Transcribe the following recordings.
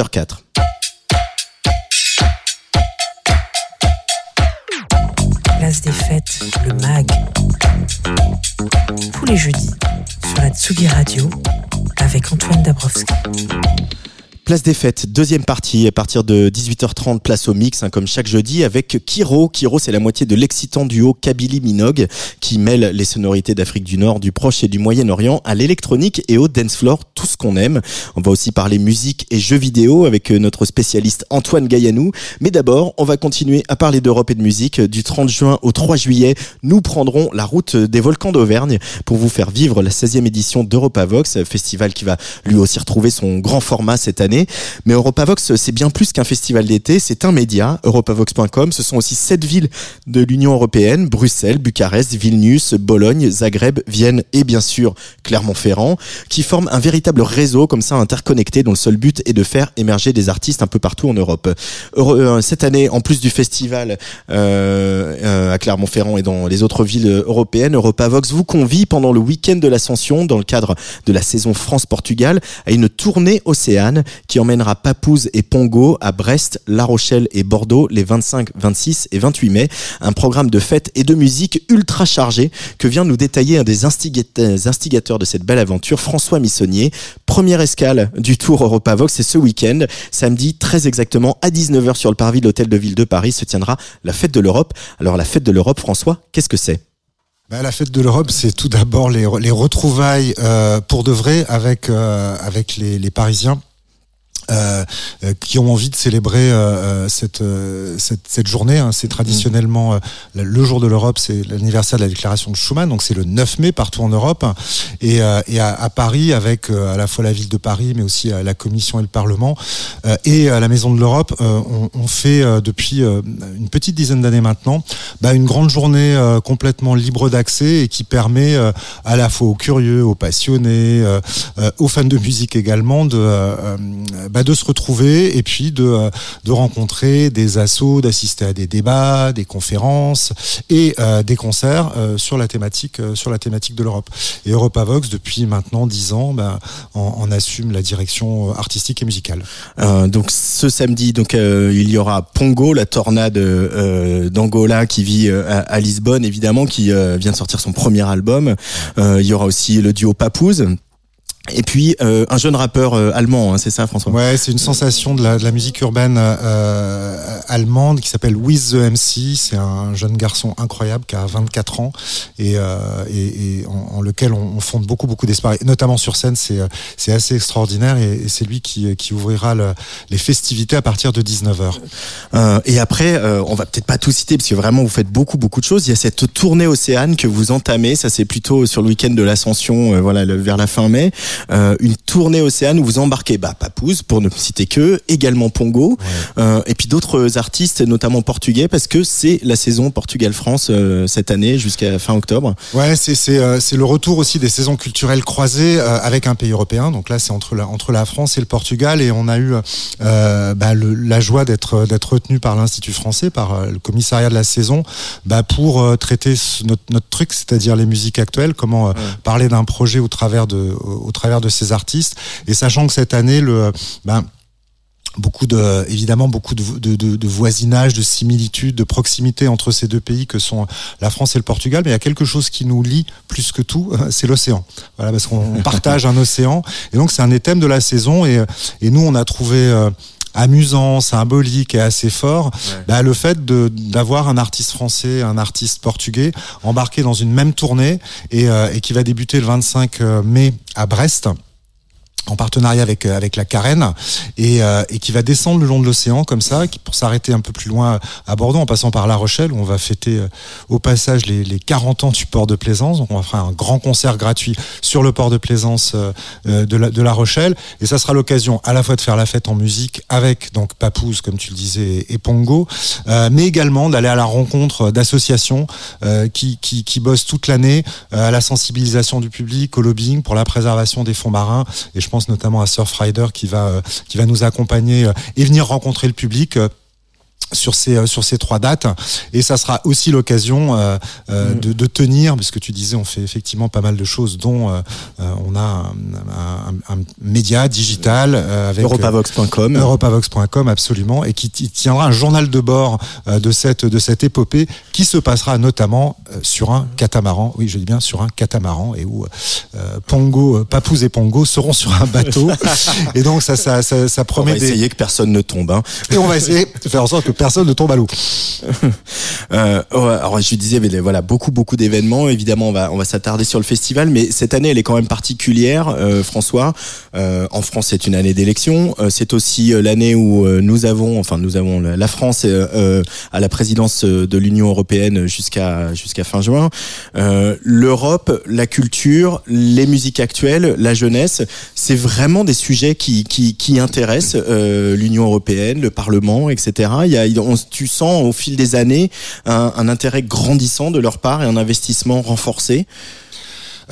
18h04. Place des fêtes, le MAG. Tous les jeudis sur la Tsugi Radio avec Antoine Dabrowski. Place des fêtes, deuxième partie, à partir de 18h30, place au mix, hein, comme chaque jeudi, avec Kiro. Kiro, c'est la moitié de l'excitant duo Kabylie Minogue, qui mêle les sonorités d'Afrique du Nord, du Proche et du Moyen-Orient à l'électronique et au dance floor, tout ce qu'on aime. On va aussi parler musique et jeux vidéo avec euh, notre spécialiste Antoine Gaillanou. Mais d'abord, on va continuer à parler d'Europe et de musique. Du 30 juin au 3 juillet, nous prendrons la route des volcans d'Auvergne pour vous faire vivre la 16e édition d'EuropaVox, festival qui va lui aussi retrouver son grand format cette année. Mais Europavox, c'est bien plus qu'un festival d'été, c'est un média, europavox.com. Ce sont aussi sept villes de l'Union européenne, Bruxelles, Bucarest, Vilnius, Bologne, Zagreb, Vienne et bien sûr Clermont-Ferrand, qui forment un véritable réseau comme ça interconnecté dont le seul but est de faire émerger des artistes un peu partout en Europe. Euh, cette année, en plus du festival euh, euh, à Clermont-Ferrand et dans les autres villes européennes, Europavox vous convie pendant le week-end de l'Ascension, dans le cadre de la saison France-Portugal, à une tournée Océane qui emmènera Papouze et Pongo à Brest, La Rochelle et Bordeaux les 25, 26 et 28 mai. Un programme de fêtes et de musique ultra chargé que vient nous détailler un des instigateurs de cette belle aventure, François Missonnier. Première escale du Tour Europavox, c'est ce week-end. Samedi, très exactement, à 19h sur le parvis de l'Hôtel de Ville de Paris se tiendra la fête de l'Europe. Alors la fête de l'Europe, François, qu'est-ce que c'est? Bah, la fête de l'Europe, c'est tout d'abord les, les, retrouvailles euh, pour de vrai avec euh, avec les Parisiens euh, euh, qui ont envie de célébrer euh, cette, cette, cette journée. Hein. C'est traditionnellement le jour de l'Europe, c'est l'anniversaire de la déclaration de Schuman, donc c'est le 9 mai partout en Europe. Et, et à, à, Paris, avec à la fois la ville de Paris, mais aussi la Commission et le Parlement, et à la Maison de l'Europe, on, on, fait depuis une petite dizaine d'années maintenant bah, une grande journée complètement libre d'accès et qui permet à la fois aux curieux, aux passionnés, aux fans de musique également de bah, de se retrouver et puis de, euh, de rencontrer des assos, d'assister à des débats, des conférences et euh, des concerts euh, sur la thématique sur la thématique de l'Europe. Et Europavox depuis maintenant dix ans, bah, on, assume la direction artistique et musicale. donc ce samedi, donc il y aura Pongo, la tornade d'Angola qui vit à, Lisbonne évidemment, qui vient de sortir son premier album. il y aura aussi le duo Papouze et puis euh, un jeune rappeur euh, allemand, hein, c'est ça François? Ouais, c'est une sensation de la, de la musique urbaine euh, allemande qui s'appelle With the MC. C'est un jeune garçon incroyable qui a 24 ans et, euh, et, et en, en, lequel on, on, fonde beaucoup beaucoup d'espoir. Notamment sur scène, c'est c'est assez extraordinaire et, et c'est lui qui, qui ouvrira le, les festivités à partir de 19h. et après, on va peut-être pas tout citer parce que vraiment vous faites beaucoup beaucoup de choses. Il y a cette tournée Océane que vous entamez, ça c'est plutôt sur le week-end de l'Ascension, voilà le, vers la fin mai. Euh, une tournée Océane où vous embarquez bah, Papouze, pour ne citer que, également Pongo, euh, et puis d'autres artistes, notamment portugais, parce que c'est la saison Portugal-France euh, cette année jusqu'à fin octobre. Ouais, c'est c'est le retour aussi des saisons culturelles croisées avec un pays européen. Donc là, c'est entre la entre la France et le Portugal, et on a eu bah, le, la joie d'être d'être retenu par l'Institut français, par le commissariat de la saison, bah, pour traiter notre, notre truc, c'est-à-dire les musiques actuelles, comment parler d'un projet au travers de au, travers de ces artistes. Et sachant que cette année, le, ben, beaucoup de évidemment beaucoup de, de, de, voisinage de similitude de proximité entre ces deux pays que sont la France et le Portugal mais il y a quelque chose qui nous lie plus que tout c'est l'océan. Voilà parce qu'on partage un océan. Et donc c'est un des thèmes de la saison. Et, et nous on a trouvé euh, amusant, symbolique et assez fort, bah, le fait d'avoir un artiste français, un artiste portugais embarqué dans une même tournée et, euh, et qui va débuter le 25 euh, mai à Brest en partenariat avec euh, avec la Carène et, euh, et qui va descendre le long de l'océan comme ça pour s'arrêter un peu plus loin à Bordeaux en passant par La Rochelle où on va fêter euh, au passage les, les 40 ans du port de Plaisance. Donc on va faire un grand concert gratuit sur le port de Plaisance de, la, de La Rochelle. Et ça sera l'occasion à la fois de faire la fête en musique avec donc Papouze comme tu le disais et Pongo mais également d'aller à la rencontre d'associations qui, qui, qui bossent toute l'année à la sensibilisation du public au lobbying pour la préservation des fonds marins. Et pense notamment à Surfrider qui va, euh, qui va nous accompagner euh, et venir rencontrer le public euh, sur ces euh, sur ces trois dates et ça sera aussi l'occasion euh, euh, mm. de, de, tenir puisque tu disais on fait effectivement pas mal de choses dont euh, on a un, un, un, média digital avec europavox.com europavox.com absolument et qui tiendra un journal de bord de cette de cette épopée qui se passera notamment sur un catamaran oui je dis bien sur un catamaran et où Pongo Papouze et Pongo seront sur un bateau et donc ça ça ça, ça promet on va essayer que personne ne tombe hein. et on va essayer de faire en sorte que personne ne tombe à l'eau. euh, alors je disais, mais voilà, beaucoup beaucoup d'événements. Évidemment, on va on va s'attarder sur le festival, mais cette année, elle est quand même particulière, euh, François. Euh, en France, c'est une année d'élection. Euh, c'est aussi euh, l'année où euh, nous avons, enfin nous avons la France à la présidence de l'Union européenne jusqu'à jusqu'à fin juin. L'Europe, la culture, les musiques actuelles, la jeunesse, c'est vraiment des sujets qui qui, qui intéressent l'Union européenne, le Parlement, etc. tu sens au fil des années un intérêt grandissant de leur part et un investissement renforcé.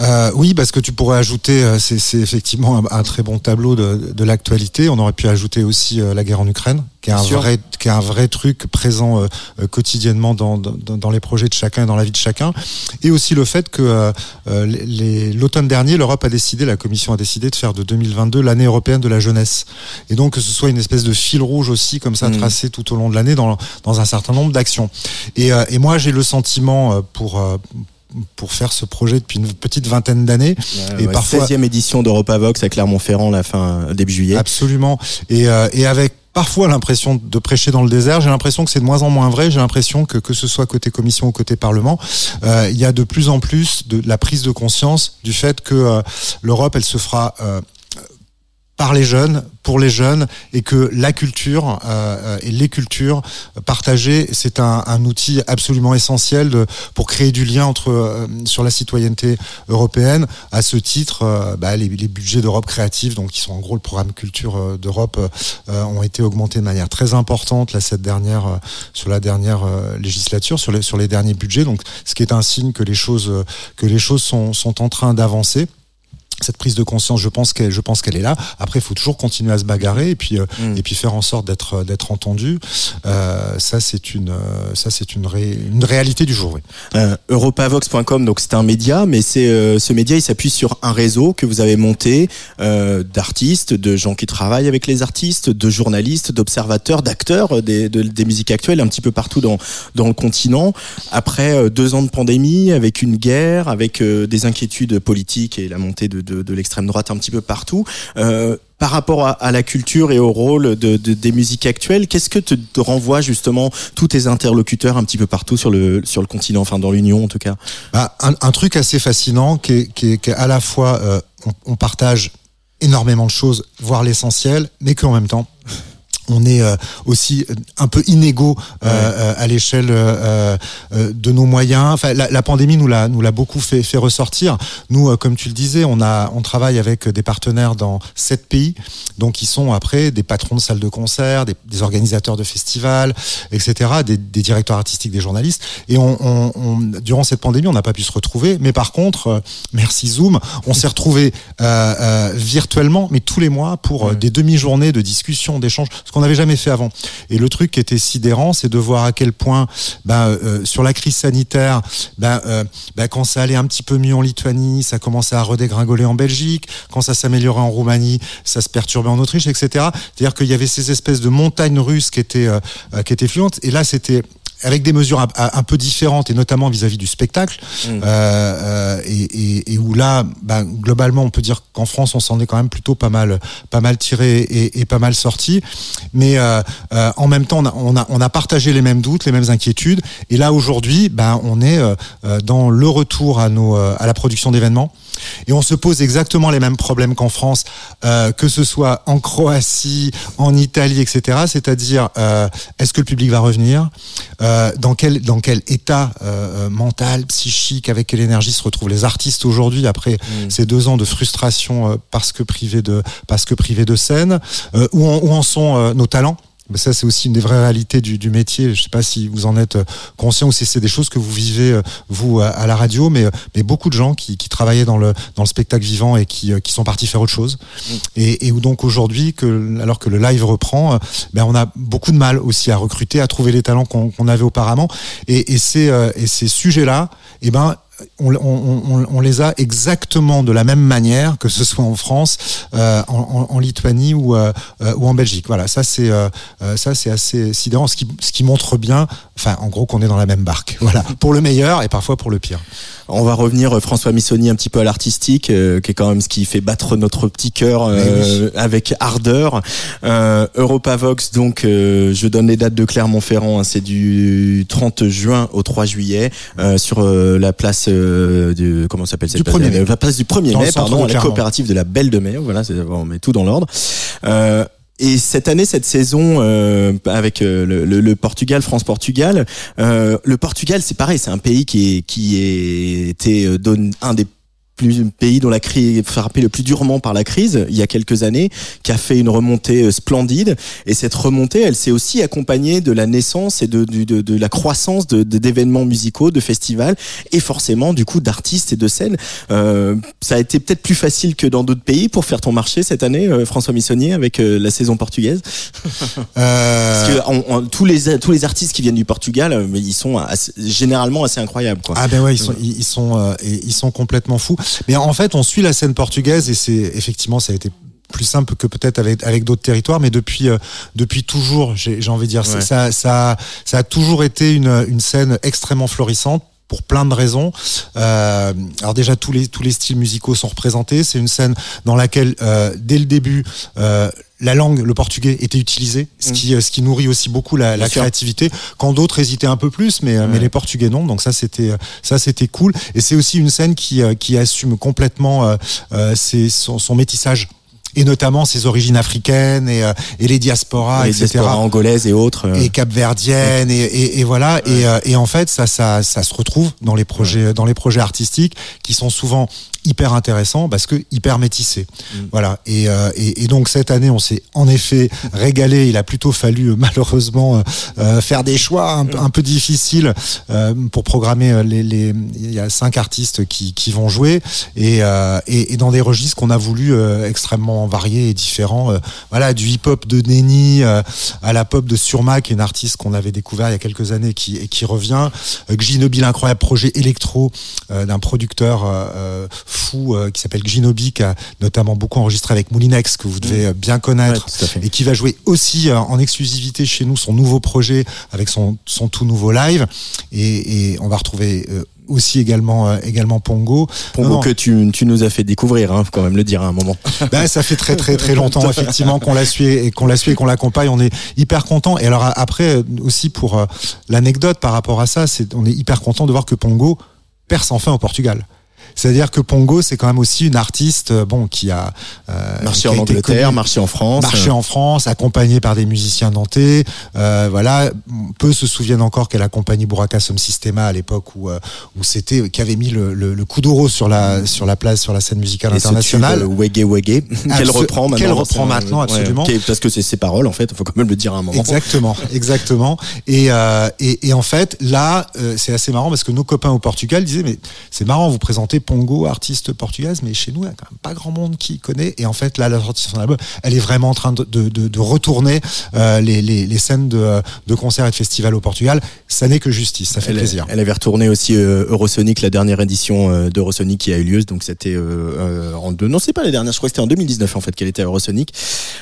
Euh, oui, parce que tu pourrais ajouter, euh, c'est effectivement un, un, très bon tableau de, de l'actualité. On aurait pu ajouter aussi euh, la guerre en Ukraine, qui est un vrai, qui est un vrai truc présent euh, quotidiennement dans, dans, dans, les projets de chacun et dans la vie de chacun, et aussi le fait que l'automne dernier, l'Europe a décidé, la Commission a décidé de faire de 2022 l'année européenne de la jeunesse, et donc que ce soit une espèce de fil rouge aussi comme ça mmh. tracé tout au long de l'année dans, dans un certain nombre d'actions. Et, et moi, j'ai le sentiment pour pour faire ce projet depuis une petite vingtaine d'années. et ouais, parfois 16e édition d'EuropaVox à Clermont-Ferrand la fin début juillet. Absolument. Et, euh, et avec parfois l'impression de prêcher dans le désert. J'ai l'impression que c'est de moins en moins vrai. J'ai l'impression que que ce soit côté commission ou côté parlement, euh, il y a de plus en plus de, de, la prise de conscience du fait que euh, l'Europe, elle se fera euh, par les jeunes, pour les jeunes, et que la culture euh, et les cultures partagées, c'est un, outil absolument essentiel pour créer du lien entre euh, sur la citoyenneté européenne. À ce titre, euh, bah, les, budgets d'Europe créative, donc qui sont en gros le programme culture euh, d'Europe, euh, ont été augmentés de manière très importante là cette dernière sur la dernière législature, sur les sur les derniers budgets. Donc, ce qui est un signe que les choses que les choses sont sont en train d'avancer cette prise de conscience, je pense qu'elle, je pense qu'elle est là. Après, il faut toujours continuer à se bagarrer et puis mm. et puis faire en sorte d'être d'être entendu. Euh, ça, c'est une ça c'est une, ré, une réalité du jour. Oui. Euh, Europavox.com, donc c'est un média, mais c'est euh, ce média, il s'appuie sur un réseau que vous avez monté euh, d'artistes, de gens qui travaillent avec les artistes, de journalistes, d'observateurs, d'acteurs des, de, des musiques actuelles un petit peu partout dans dans le continent. Après deux ans de pandémie, avec une guerre, avec des inquiétudes politiques et la montée de de, l'extrême droite un petit peu partout. Euh, par rapport à, la culture et au rôle de, de des musiques actuelles, qu'est-ce que te, te, renvoie justement tous tes interlocuteurs un petit peu partout sur le continent, enfin dans l'Union en tout cas? Bah, un, truc assez fascinant qui est, qui à la fois euh, on, on partage énormément de choses, voire l'essentiel, mais qu'en même temps on est euh, aussi un peu inégaux euh, ouais. à l'échelle euh, de nos moyens. Enfin, la, la pandémie nous l'a nous l'a beaucoup fait, fait ressortir. Nous, comme tu le disais, on a on travaille avec des partenaires dans sept pays, donc ils sont après des patrons de salles de concert, des, des organisateurs de festivals, etc., des, des, directeurs artistiques, des journalistes. Et on, on, on durant cette pandémie, on n'a pas pu se retrouver, mais par contre, merci Zoom, on s'est retrouvé virtuellement, mais tous les mois pour ouais. des demi-journées de discussion, d'échanges qu'on n'avait jamais fait avant. Et le truc qui était sidérant, c'est de voir à quel point, ben, euh, sur la crise sanitaire, ben, euh, ben, quand ça allait un petit peu mieux en Lituanie, ça commençait à redégringoler en Belgique. Quand ça s'améliorait en Roumanie, ça se perturbait en Autriche, etc. C'est-à-dire qu'il y avait ces espèces de montagnes russes qui étaient, euh, qui étaient fluentes. Et là, c'était avec des mesures un, un, peu différentes et notamment vis-à-vis du spectacle mmh. euh, euh, et, et, et, où là bah, globalement on peut dire qu'en France on s'en est quand même plutôt pas mal pas mal tiré et, et pas mal sorti. Mais euh, euh en même temps on a, on a, on a partagé les mêmes doutes les mêmes inquiétudes. Et là aujourd'hui bah, on est dans le retour à nos à la production d'événements et on se pose exactement les mêmes problèmes qu'en France, euh, que ce soit en Croatie, en Italie, etc. C'est-à-dire, euh, est-ce que le public va revenir euh, dans, quel, dans quel état mental, psychique, avec quelle énergie se retrouvent les artistes aujourd'hui après mmh. ces deux ans de frustration parce que privés de, parce que privés de scène Où en, où, en, sont nos talents? Ça c'est aussi une des vraies réalités du, du métier. Je sais pas si vous en êtes euh, conscient ou si c'est des choses que vous vivez euh, vous à, la radio, mais, mais beaucoup de gens qui, qui travaillaient dans le, dans le spectacle vivant et qui, qui sont partis faire autre chose. Mm. Et, et où donc aujourd'hui, que, alors que le live reprend, ben on a beaucoup de mal aussi à recruter, à trouver les talents qu'on avait auparavant. Et, et, ces, et ces sujets-là, eh ben on, on, on, les a exactement de la même manière que ce soit en France, euh, en, en, Lituanie ou, euh, euh, ou en Belgique. Voilà, ça c'est euh, ça c'est assez sidérant, ce qui, ce qui montre bien, enfin en gros qu'on est dans la même barque. Voilà, pour le meilleur et parfois pour le pire. On va revenir François Missoni un petit peu à l'artistique, qui est quand même ce qui fait battre notre petit cœur avec ardeur. Europavox, donc je donne les dates de Clermont-Ferrand, hein, c'est du 30 juin au 3 juillet sur la place euh, du comment s'appelle cette du place, mai. Place du 1er mai, pardon, à la coopérative de la Belle de Mai. Voilà, on met tout dans l'ordre. Euh, et cette année, cette saison euh, avec euh, le, le, le, Portugal, France-Portugal, euh, le Portugal, c'est pareil, c'est un pays qui est qui été un des plus, pays dont la crise frappé le plus durement par la crise il y a quelques années, qui a fait une remontée euh, splendide. Et cette remontée, elle s'est aussi accompagnée de la naissance et de, de, de, la croissance d'événements musicaux, de festivals, et forcément du coup d'artistes et de scènes. Euh, ça a été peut-être plus facile que dans d'autres pays pour faire ton marché cette année, euh, François Missonnier, avec euh, la saison portugaise. Parce que tous les tous les artistes qui viennent du Portugal, mais ils sont généralement assez incroyables. Quoi. Ah ben ouais, ils sont ils sont ils sont complètement fous. Mais en fait, on suit la scène portugaise et c'est effectivement, ça a été plus simple que peut-être avec avec d'autres territoires mais depuis euh, depuis toujours j'ai envie de dire ça ça ça a toujours été une une scène extrêmement florissante pour plein de raisons. Euh, alors déjà tous les tous les styles musicaux sont représentés. C'est une scène dans laquelle euh, dès le début euh, la langue, le portugais, était utilisé, ce mm. qui, euh, ce qui nourrit aussi beaucoup la, la créativité. Quand d'autres hésitaient un peu plus, mais, mais les portugais non. Donc ça, c'était, ça, c'était cool. Et c'est aussi une scène qui, qui assume complètement euh, ses, son, son métissage et notamment ses origines africaines et, euh, et les diasporas, les etc. diasporas angolaises et autres. Euh. Et capverdiennes, et, et, et, voilà. Et, euh, et, en fait, ça, ça, ça se retrouve dans les projets, dans les projets artistiques qui sont souvent hyper intéressants parce que hyper métissés. Mm. Voilà. Et, et, donc cette année, on s'est en effet régalé. Il a plutôt fallu malheureusement faire des choix un, un peu difficiles pour programmer les, les. Il y a cinq artistes qui, qui vont jouer et, et, dans des registres qu'on a voulu extrêmement variés et différents. Euh, voilà, du hip-hop de Nenny euh, à la pop de Surma, qui est une artiste qu'on avait découvert il y a quelques années qui, et qui revient. Euh, Ginobi, l'incroyable projet électro d'un producteur fou qui s'appelle Ginobi, qui a notamment beaucoup enregistré avec Moulinex, que vous devez mm. bien connaître, et qui va jouer aussi en exclusivité chez nous son nouveau projet avec son, son tout nouveau live. Et, et on va retrouver aussi également euh, également Pongo. Pongo que tu, tu, nous as fait découvrir, hein, faut quand même le dire à un moment. Ben, ça fait très très très longtemps effectivement qu'on l'a su et qu'on l'a et qu'on l'accompagne. On est hyper content. Et alors après aussi pour euh, l'anecdote par rapport à ça, c'est on est hyper content de voir que Pongo perce enfin au Portugal. C'est-à-dire que Pongo, c'est quand même aussi une artiste, euh, bon, qui a euh, marché en Angleterre, marché en France, marché en France, accompagnée par des musiciens nantais. Euh, voilà, peu se souviennent encore qu'elle accompagnait Buraka Som Systema à l'époque où euh, où c'était qui avait mis le, le, le coup d'euro sur la sur la place sur la scène musicale internationale. Wege Wege, qu'elle reprend maintenant. Qu'elle reprend maintenant, absolument. parce que c'est ses paroles en fait, il faut quand même le dire à un moment. Exactement, exactement. Et, et, et en fait, là, c'est assez marrant parce que nos copains au Portugal disaient mais c'est marrant, vous présentez Pongo, artiste portugaise, mais chez nous, il n'y a quand même pas grand monde qui connaît. Et en fait, là, la sortie de son album, elle est vraiment en train de, de, de, retourner euh, les, les, les, scènes de, de concerts et de festivals au Portugal. Ça n'est que justice, ça fait plaisir. Elle avait retourné aussi euh, Eurosonic, la dernière édition euh, d'Eurosonic qui a eu lieu. Donc c'était euh, en deux, non, c'est pas la dernière, je crois que c'était en 2019 en fait qu'elle était à Eurosonic.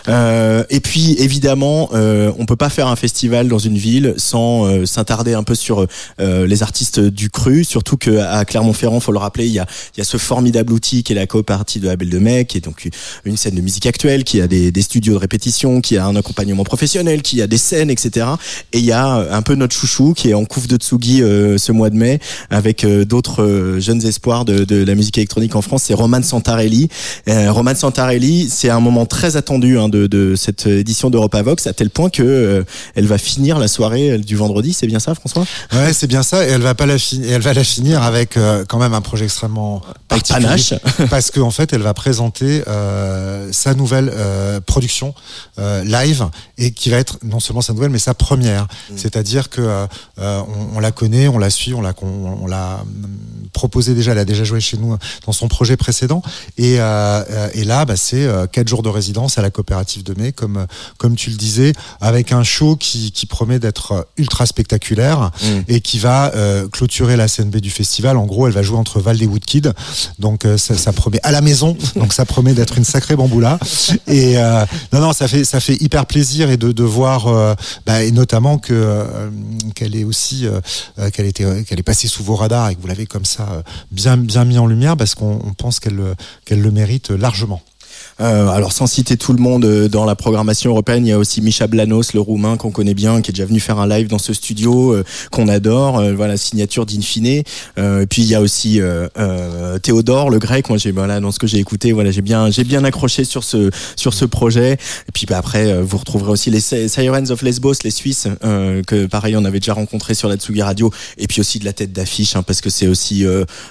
et puis évidemment, on peut pas faire un festival dans une ville sans s'attarder un peu sur les artistes du cru, surtout que à Clermont-Ferrand, faut le rappeler, il y a, il y a ce formidable outil qui est la copartie de Abel de Mec, qui est donc une scène de musique actuelle, qui a des, studios de répétition, qui a un accompagnement professionnel, qui a des scènes, etc. Et il y a un peu notre chouchou qui est en couvre de Tsugi euh, ce mois de mai, avec euh, d'autres euh, jeunes espoirs de, de, la musique électronique en France, c'est Roman Santarelli. Roman Santarelli, c'est un moment très attendu hein, de, de, cette édition d'Europa Vox, à tel point que elle va finir la soirée du vendredi, c'est bien ça François? Ouais, c'est bien ça, et elle va pas la finir, elle va la finir avec quand même un projet extrêmement extrêmement particulier parce qu'en fait, elle va présenter euh, sa nouvelle euh, production euh, live et qui va être non seulement sa nouvelle, mais sa première. Mm. C'est-à-dire que on, on la connaît, on la suit, on l'a on, on l'a hum, proposé déjà, elle a déjà joué chez nous dans son projet précédent. Et, et là, bah, c'est quatre jours de résidence à la coopérative de mai, comme comme tu le disais, avec un show qui, qui promet d'être ultra spectaculaire Mm. et qui va clôturer la scène B du festival. En gros, elle va jouer entre Val des Donc euh, ça, promet à la maison, donc ça promet d'être une sacrée bamboula. Et euh, non, non, ça fait ça fait hyper plaisir et de, voir, euh, bah, et notamment que qu'elle est aussi qu'elle était qu'elle est passée sous vos radars et que vous l'avez comme ça bien bien mis en lumière parce qu'on on pense qu'elle le- qu'elle le mérite largement. Euh, alors sans citer tout le monde euh, dans la programmation européenne, il y a aussi Misha Blanos, le roumain qu'on connaît bien, qui est déjà venu faire un live dans ce studio euh, qu'on adore. Euh, voilà, signature d'Infine. Euh, et puis il y a aussi euh, Théodore, le grec. Moi, j'ai voilà dans ce que j'ai écouté, voilà, j'ai bien j'ai bien accroché sur ce sur ce projet. Et puis bah, après, vous retrouverez aussi les Si- Sirens of Lesbos, les Suisses, que pareil on avait déjà rencontré sur la Tsugi Radio. Et puis aussi de la tête d'affiche, hein, parce que c'est aussi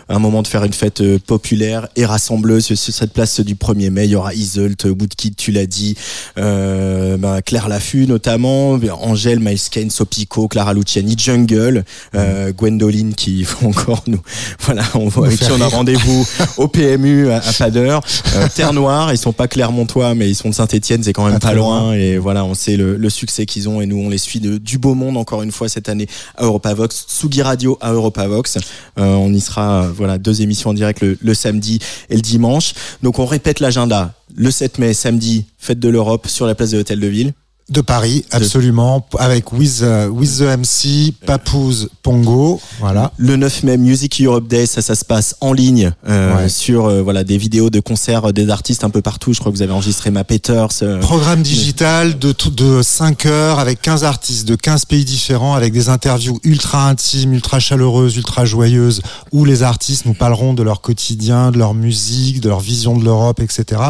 un moment de faire une fête populaire et rassembleuse sur cette place du 1er mai. Il y aura Iselt, Woodkid, tu l'as dit, euh, ben, Claire Laffut notamment, Angèle, Miles Kane, Sopico, Clara Luciani, Jungle, euh, Gwendoline qui vont encore nous, voilà, on voit avec qui on a rendez-vous au PMU à, à pas d'heure. Euh, Terre Noire, ils sont pas Clermontois, mais ils sont de Saint-Etienne, c'est quand même Pas loin. loin. Et voilà, on sait le, le succès qu'ils ont et nous on les suit de, du beau monde encore une fois cette année à Europavox, Sugi Radio à Europavox. Euh, on y sera, voilà, deux émissions en direct le, le samedi et le dimanche. Donc on répète l'agenda. Le 7 mai, samedi, fête de l'Europe sur la place de l'Hôtel de Ville. De Paris, absolument, avec With, euh, with the MC, Papouze, Pongo, voilà. Le 9 mai, Music Europe Day, ça, ça se passe en ligne euh, Ouais. sur euh, voilà des vidéos de concerts euh, des artistes un peu partout. Je crois que vous avez enregistré Ma Peters. euh, Programme digital de, tout- de 5 heures avec 15 artistes de 15 pays différents avec des interviews ultra intimes, ultra chaleureuses, ultra joyeuses où les artistes nous parleront de leur quotidien, de leur musique, de leur vision de l'Europe, etc.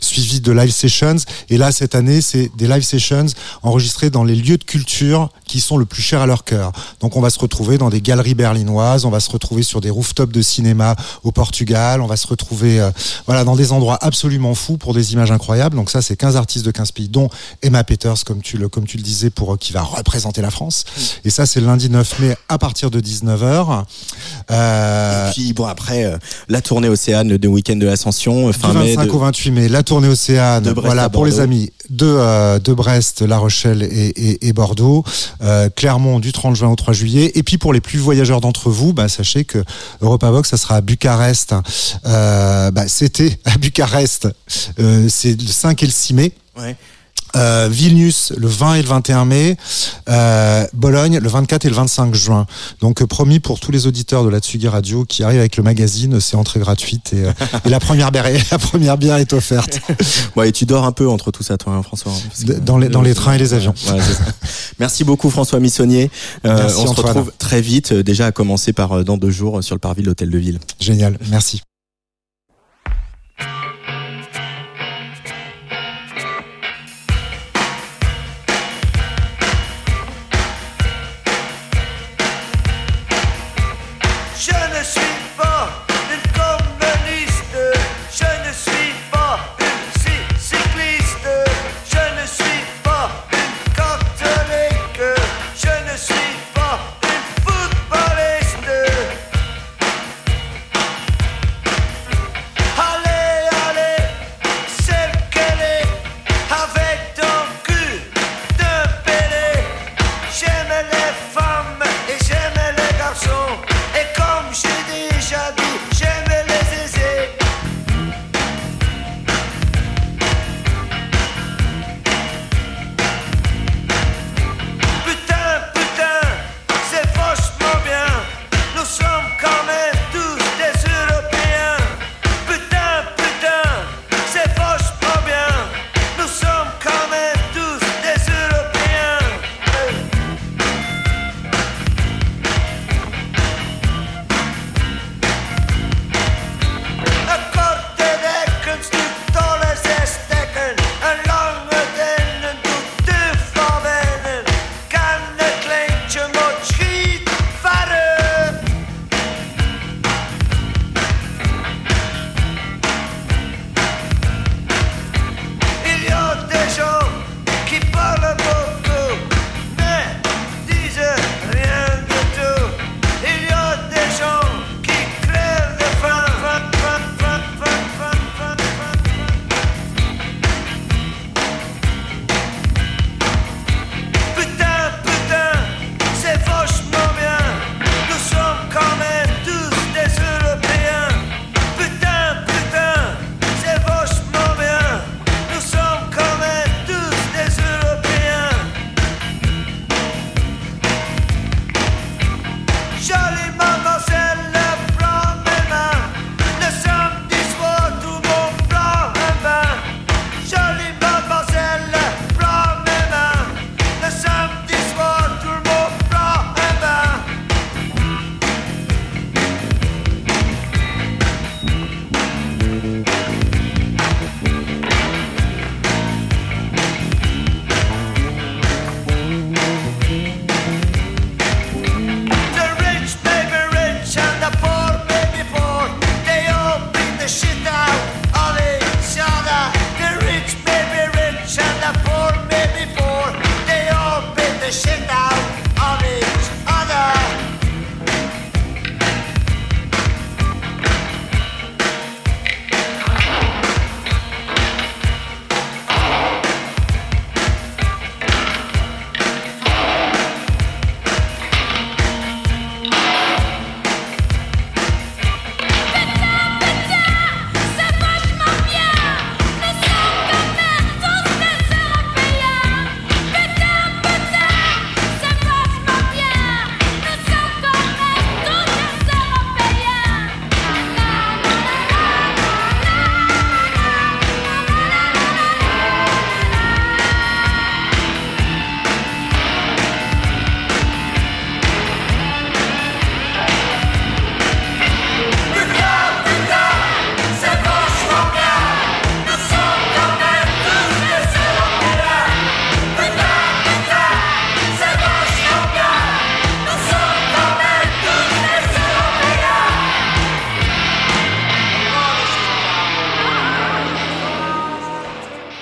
Suivi de live sessions. Et là, cette année, c'est des live sessions enregistrés dans les lieux de culture qui sont le plus chers à leur cœur. Donc on va se retrouver dans des galeries berlinoises, on va se retrouver sur des rooftops de cinéma au Portugal, on va se retrouver euh, voilà dans des endroits absolument fous pour des images incroyables. Donc ça c'est 15 artistes de 15 pays dont Emma Peters comme tu le comme tu le disais pour euh, qui va représenter la France. Et ça c'est le lundi 9 mai à partir de 19h. Euh, Et puis bon après la tournée Océane de week-end de l'Ascension du fin mai. 25 de- au 28 mai, la tournée Océane, voilà pour les amis de, de Brest, La Rochelle et, Bordeaux, euh, Clermont du 30 juin au 3 juillet. Et puis pour les plus voyageurs d'entre vous, bah, sachez que Europavox, ça sera à Bucarest. Euh, bah, C'était à Bucarest, euh, c'est le 5 et le 6 mai. Euh, Vilnius le 20 et le 21 mai, euh, Bologne le 24 et le 25 juin. Donc euh, promis pour tous les auditeurs de la Tsugi Radio qui arrivent avec le magazine, c'est entrée gratuite et, euh, et la première bière est, la première bière est offerte. Ouais, et tu dors un peu entre tout ça, toi, hein, François. hein, que- Dans les- dans les trains et les avions. Voilà. Merci beaucoup, François Missonnier. Euh, Merci, on se Antoine. retrouve très vite, déjà à commencer par dans deux jours sur le parvis de l'Hôtel de Ville. Génial, merci.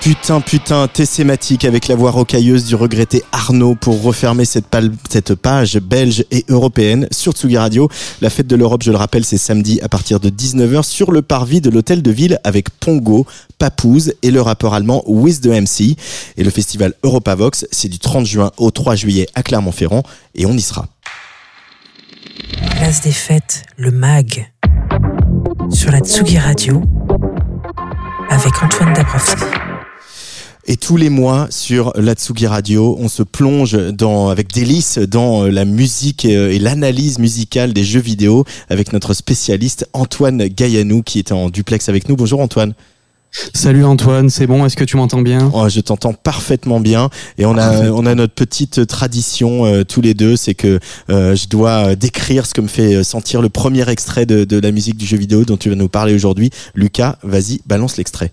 Putain, putain, thématique avec la voix rocailleuse du regretté Arnaud pour refermer cette, page belge et européenne sur Tsugi Radio. La fête de l'Europe, je le rappelle, c'est samedi à partir de 19h sur le parvis de l'hôtel de ville avec Pongo, Papouze et le rappeur allemand Wiz the MC. Et le festival Europavox, c'est du 30 juin au 3 juillet à Clermont-Ferrand et on y sera. Place des fêtes, le MAG sur la Tsugi Radio avec Antoine Dabrowski. Et tous les mois sur l'Atsugi Radio, on se plonge dans, avec délice dans la musique et l'analyse musicale des jeux vidéo avec notre spécialiste Antoine Gaillanou qui est en duplex avec nous. Bonjour Antoine. Salut Antoine, c'est bon, est-ce que tu m'entends bien? Oh, Je t'entends parfaitement bien et on a, on a notre petite tradition euh, tous les deux, c'est que euh, je dois décrire ce que me fait sentir le premier extrait de, de la musique du jeu vidéo dont tu vas nous parler aujourd'hui. Lucas, vas-y, balance l'extrait.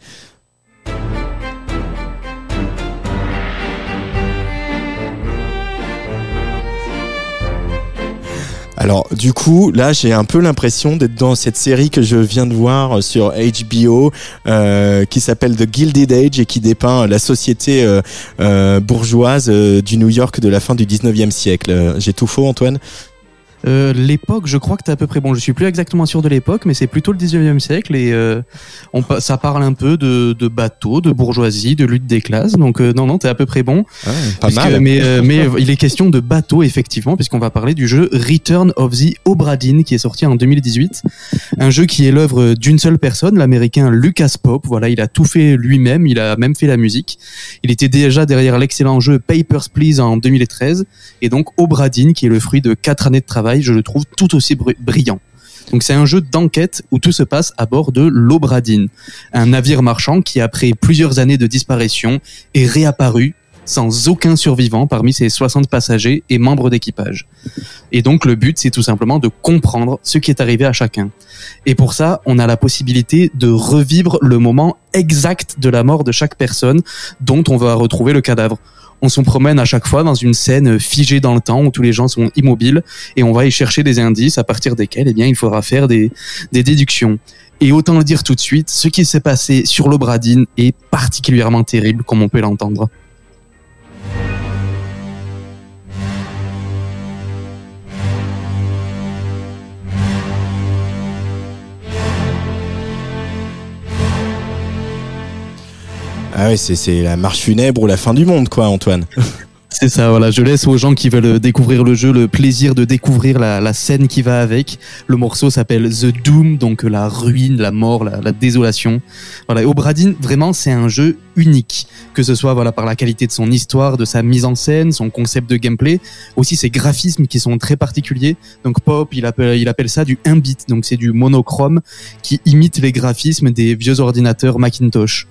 Alors du coup, là, j'ai un peu l'impression d'être dans cette série que je viens de voir sur HBO, euh, qui s'appelle The Gilded Age et qui dépeint la société euh, euh, bourgeoise du New York de la fin du 19e siècle. J'ai tout faux, Antoine? Euh, l'époque, je crois que t'es à peu près bon. Je suis plus exactement sûr de l'époque, mais c'est plutôt le 19e siècle et euh, on, ça parle un peu de, de bateaux, de bourgeoisie, de lutte des classes. Donc euh, non, non, t'es à peu près bon. Ah, pas mal. Mais, mais il est question de bateaux effectivement, puisqu'on va parler du jeu Return of the Obra Dinn qui est sorti en 2018, un jeu qui est l'œuvre d'une seule personne, l'américain Lucas Pope. Voilà, il a tout fait lui-même, il a même fait la musique. Il était déjà derrière l'excellent jeu Papers Please en 2013 et donc Obra Dinn qui est le fruit de quatre années de travail je le trouve tout aussi brillant. Donc c'est un jeu d'enquête où tout se passe à bord de l'Obradine, un navire marchand qui après plusieurs années de disparition est réapparu sans aucun survivant parmi ses 60 passagers et membres d'équipage. Et donc le but c'est tout simplement de comprendre ce qui est arrivé à chacun. Et pour ça, on a la possibilité de revivre le moment exact de la mort de chaque personne dont on va retrouver le cadavre on s'en promène à chaque fois dans une scène figée dans le temps où tous les gens sont immobiles et on va y chercher des indices à partir desquels eh bien il faudra faire des, des déductions. Et autant le dire tout de suite, ce qui s'est passé sur l'Obradine est particulièrement terrible comme on peut l'entendre. Ah oui, c'est la marche funèbre ou la fin du monde, quoi, Antoine. C'est ça, voilà. Je laisse aux gens qui veulent découvrir le jeu le plaisir de découvrir la, scène qui va avec. Le morceau s'appelle The Doom, donc la ruine, la mort, la, la désolation. Voilà. Et Obradine, vraiment, c'est un jeu unique. Que ce soit, voilà, par la qualité de son histoire, de sa mise en scène, son concept de gameplay, aussi ses graphismes qui sont très particuliers. Donc Pop, il appelle, il appelle ça du 1 bit. Donc c'est du monochrome qui imite les graphismes des vieux ordinateurs Macintosh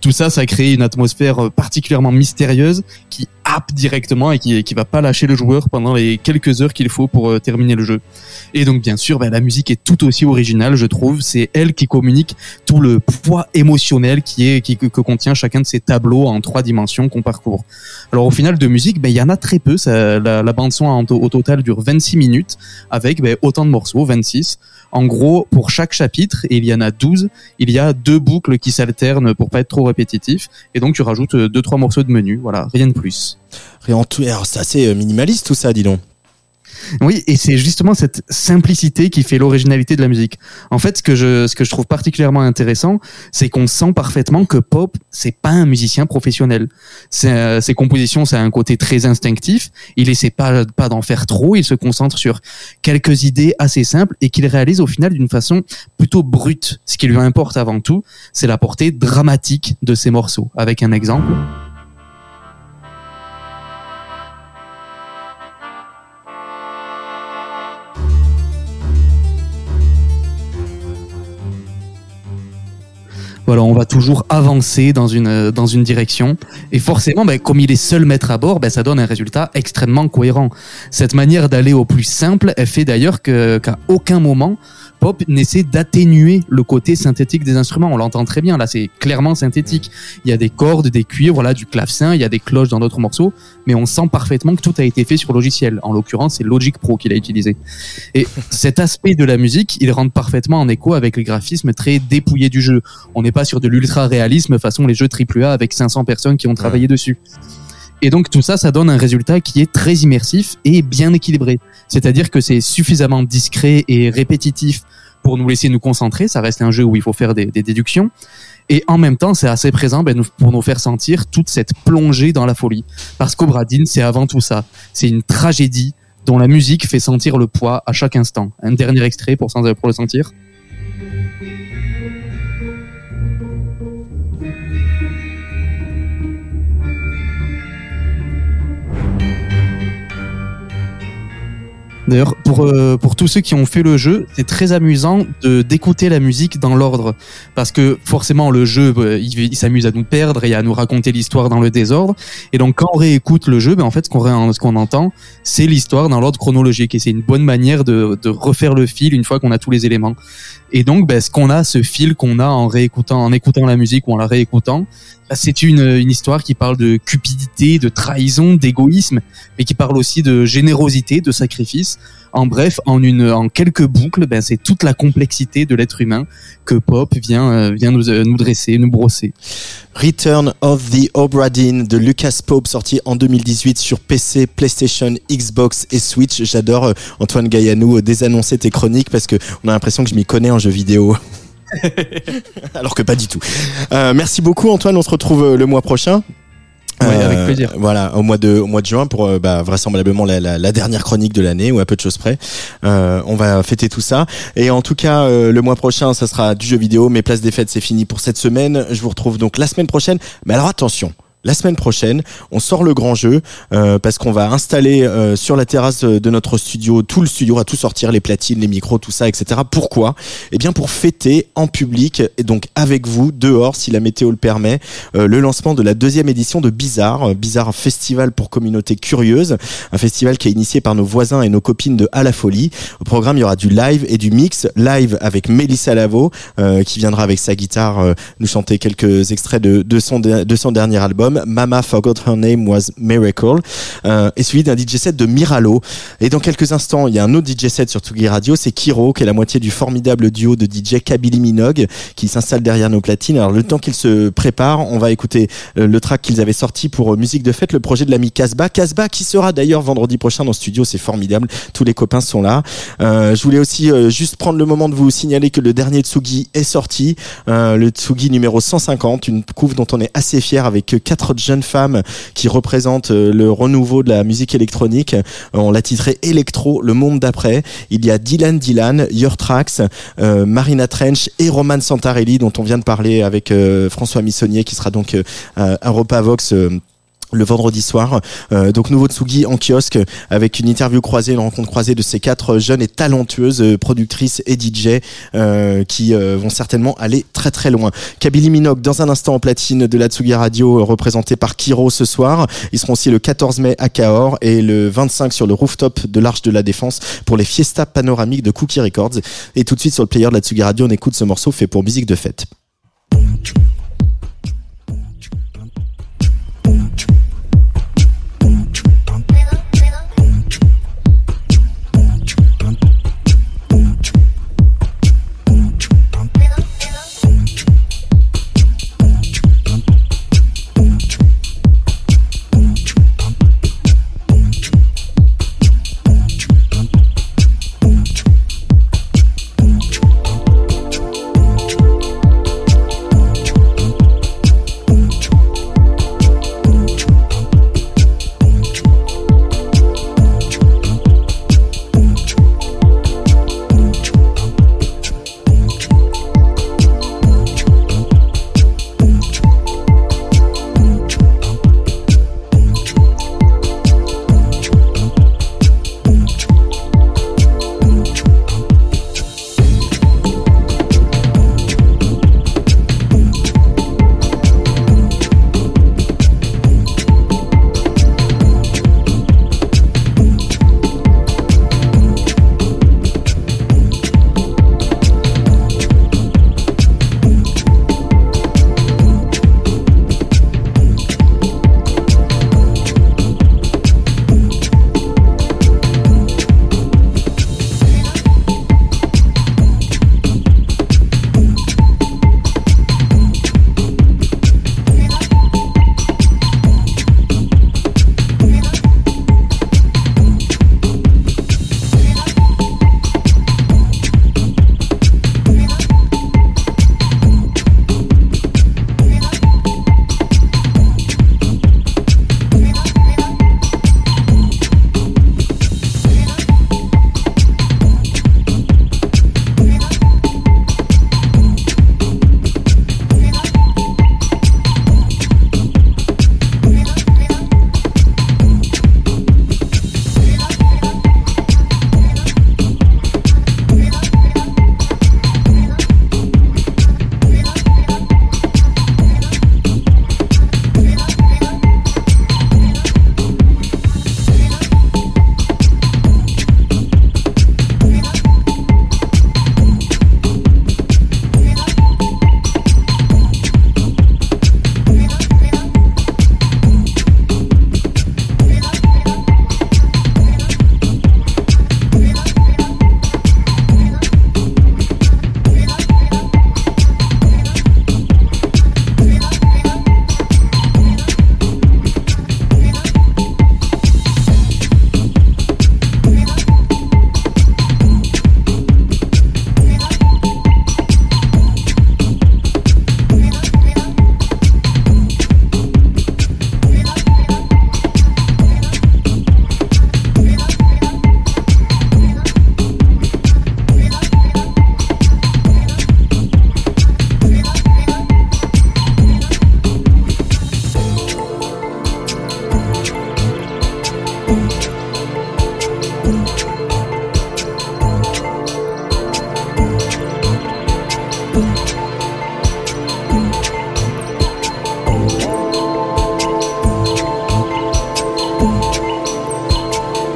tout ça, ça crée une atmosphère euh, particulièrement mystérieuse qui happe directement et qui, qui va pas lâcher le joueur pendant les quelques heures qu'il faut pour euh, terminer le jeu. Et donc, bien sûr, ben, la musique est tout aussi originale, je trouve. C'est elle qui communique tout le poids émotionnel qui est qui, que, contient chacun de ces tableaux en trois dimensions qu'on parcourt. Alors, au final, de musique, ben, il y en a très peu. La, bande son au total dure 26 minutes avec ben, autant de morceaux, 26. En gros, pour chaque chapitre, et il y en a 12, il y a deux boucles qui s'alternent pour pas être trop répétitif. Et donc, tu rajoutes euh, deux, trois morceaux de menu. Voilà, rien de plus. Rien tout. c'est assez euh, minimaliste tout ça, dis donc. Oui, et c'est justement cette simplicité qui fait l'originalité de la musique. En fait, ce que je, ce que je trouve particulièrement intéressant, c'est qu'on sent parfaitement que Pop, c'est pas un musicien professionnel. Euh, ses compositions, c'est un côté très instinctif. Il essaie pas, pas d'en faire trop. Il se concentre sur quelques idées assez simples et qu'il réalise au final d'une façon plutôt brute. Ce qui lui importe avant tout, c'est la portée dramatique de ses morceaux. Avec un exemple. Voilà, on va toujours avancer dans une euh, dans une direction et forcément, ben, comme il est seul maître à bord, ben, ça donne un résultat extrêmement cohérent. Cette manière d'aller au plus simple, elle fait d'ailleurs qu'à aucun moment Pop essaie d'atténuer le côté synthétique des instruments. On l'entend très bien. Là, c'est clairement synthétique. Il y a des cordes, des cuivres, voilà, du clavecin, il y a des cloches dans d'autres morceaux, mais on sent parfaitement que tout a été fait sur logiciel. En l'occurrence, c'est Logic Pro qu'il a utilisé. Et cet aspect de la musique, il rentre parfaitement en écho avec les graphismes très dépouillés du jeu. On n'est pas sur de l'ultra réalisme façon les jeux AAA avec 500 personnes qui ont travaillé dessus. Et donc tout ça, ça donne un résultat qui est très immersif et bien équilibré. C'est-à-dire que c'est suffisamment discret et répétitif pour nous laisser nous concentrer. Ça reste un jeu où il faut faire des, déductions. Et en même temps, c'est assez présent ben, pour nous faire sentir toute cette plongée dans la folie. Parce qu'Obradine, c'est avant tout ça. C'est une tragédie dont la musique fait sentir le poids à chaque instant. Un dernier extrait pour, pour le sentir. D'ailleurs, pour, euh, pour tous ceux qui ont fait le jeu, c'est très amusant de d'écouter la musique dans l'ordre. Parce que forcément, le jeu, euh, il, s'amuse à nous perdre et à nous raconter l'histoire dans le désordre. Et donc, quand on réécoute le jeu, ben, en fait, ce qu'on ce qu'on entend, c'est l'histoire dans l'ordre chronologique. Et c'est une bonne manière de, de refaire le fil une fois qu'on a tous les éléments. Et donc, ben, ce qu'on a, ce fil qu'on a en réécoutant, en écoutant la musique ou en la réécoutant, ben, c'est une, histoire qui parle de cupidité, de trahison, d'égoïsme, mais qui parle aussi de générosité, de sacrifice. En bref, en quelques boucles, ben, c'est toute la complexité de l'être humain que Pop vient, euh, vient nous, euh, nous dresser, nous brosser. Return of the Obra Dinn de Lucas Pope sorti en 2018 sur PC, PlayStation, Xbox et Switch. J'adore euh, Antoine Gaillanou désannoncer tes chroniques parce que on a l'impression que je m'y connais jeux vidéo. Alors que pas du tout. Euh, merci beaucoup Antoine, on se retrouve euh, le mois prochain. Ouais, avec plaisir. Voilà, au mois de au mois de juin pour euh, bah, vraisemblablement la, la, la dernière chronique de l'année ou à peu de choses près. Euh, on va fêter tout ça. Et en tout cas, euh, le mois prochain, ça sera du jeu vidéo. Mes places des fêtes, c'est fini pour cette semaine. Je vous retrouve donc la semaine prochaine. Mais alors attention. La semaine prochaine, on sort le grand jeu euh, parce qu'on va installer euh, sur la terrasse de notre studio tout le studio, on va tout sortir, les platines, les micros, tout ça, etc. Pourquoi? Eh bien pour fêter en public et donc avec vous dehors, si la météo le permet, euh, le lancement de la deuxième édition de Bizarre, Bizarre Festival pour communauté curieuse, un festival qui est initié par nos voisins et nos copines de À la Folie. Au programme, il y aura du live et du mix. Live avec Mélissa Lavo, qui viendra avec sa guitare nous chanter quelques extraits de son dernier album. Mama Forgot Her Name Was Miracle. Euh, et suivi d'un DJ set de Miralo. Et dans quelques instants, il y a un autre DJ set sur Tsugi Radio, c'est Kiro, qui est la moitié du formidable duo de DJ Kabylie Minogue, qui s'installe derrière nos platines. Alors le temps qu'ils se préparent, on va écouter euh, le track qu'ils avaient sorti pour euh, Musique de Fête, le projet de l'ami Casbah. Casbah qui sera d'ailleurs vendredi prochain dans le studio, c'est formidable. Tous les copains sont là. Euh, je voulais aussi euh, juste prendre le moment de vous signaler que le dernier Tsugi est sorti, euh, le Tsugi numéro 150, une couve dont on est assez fier avec euh, quatre jeunes femmes qui représentent euh, le renouveau de la musique électronique. Euh, on l'a titré Electro, le monde d'après. Il y a Dylan Dylan, Your Tracks, euh, Marina Trench et Roman Santarelli dont on vient de parler avec François Missonnier qui sera donc à Europa Vox. Le vendredi soir. Euh, donc nouveau Tsugi en kiosque avec une interview croisée, une rencontre croisée de ces quatre jeunes et talentueuses euh, productrices et DJ euh, qui euh, vont certainement aller très très loin. Kabylie Minogue dans un instant en platine de la Tsugi Radio représentée par Kiro ce soir. Ils seront aussi le 14 mai à Cahors et le 25 sur le rooftop de l'Arche de la Défense pour les fiestas panoramiques de Cookie Records. Et tout de suite sur le player de la Tsugi Radio, on écoute ce morceau fait pour musique de fête.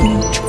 Música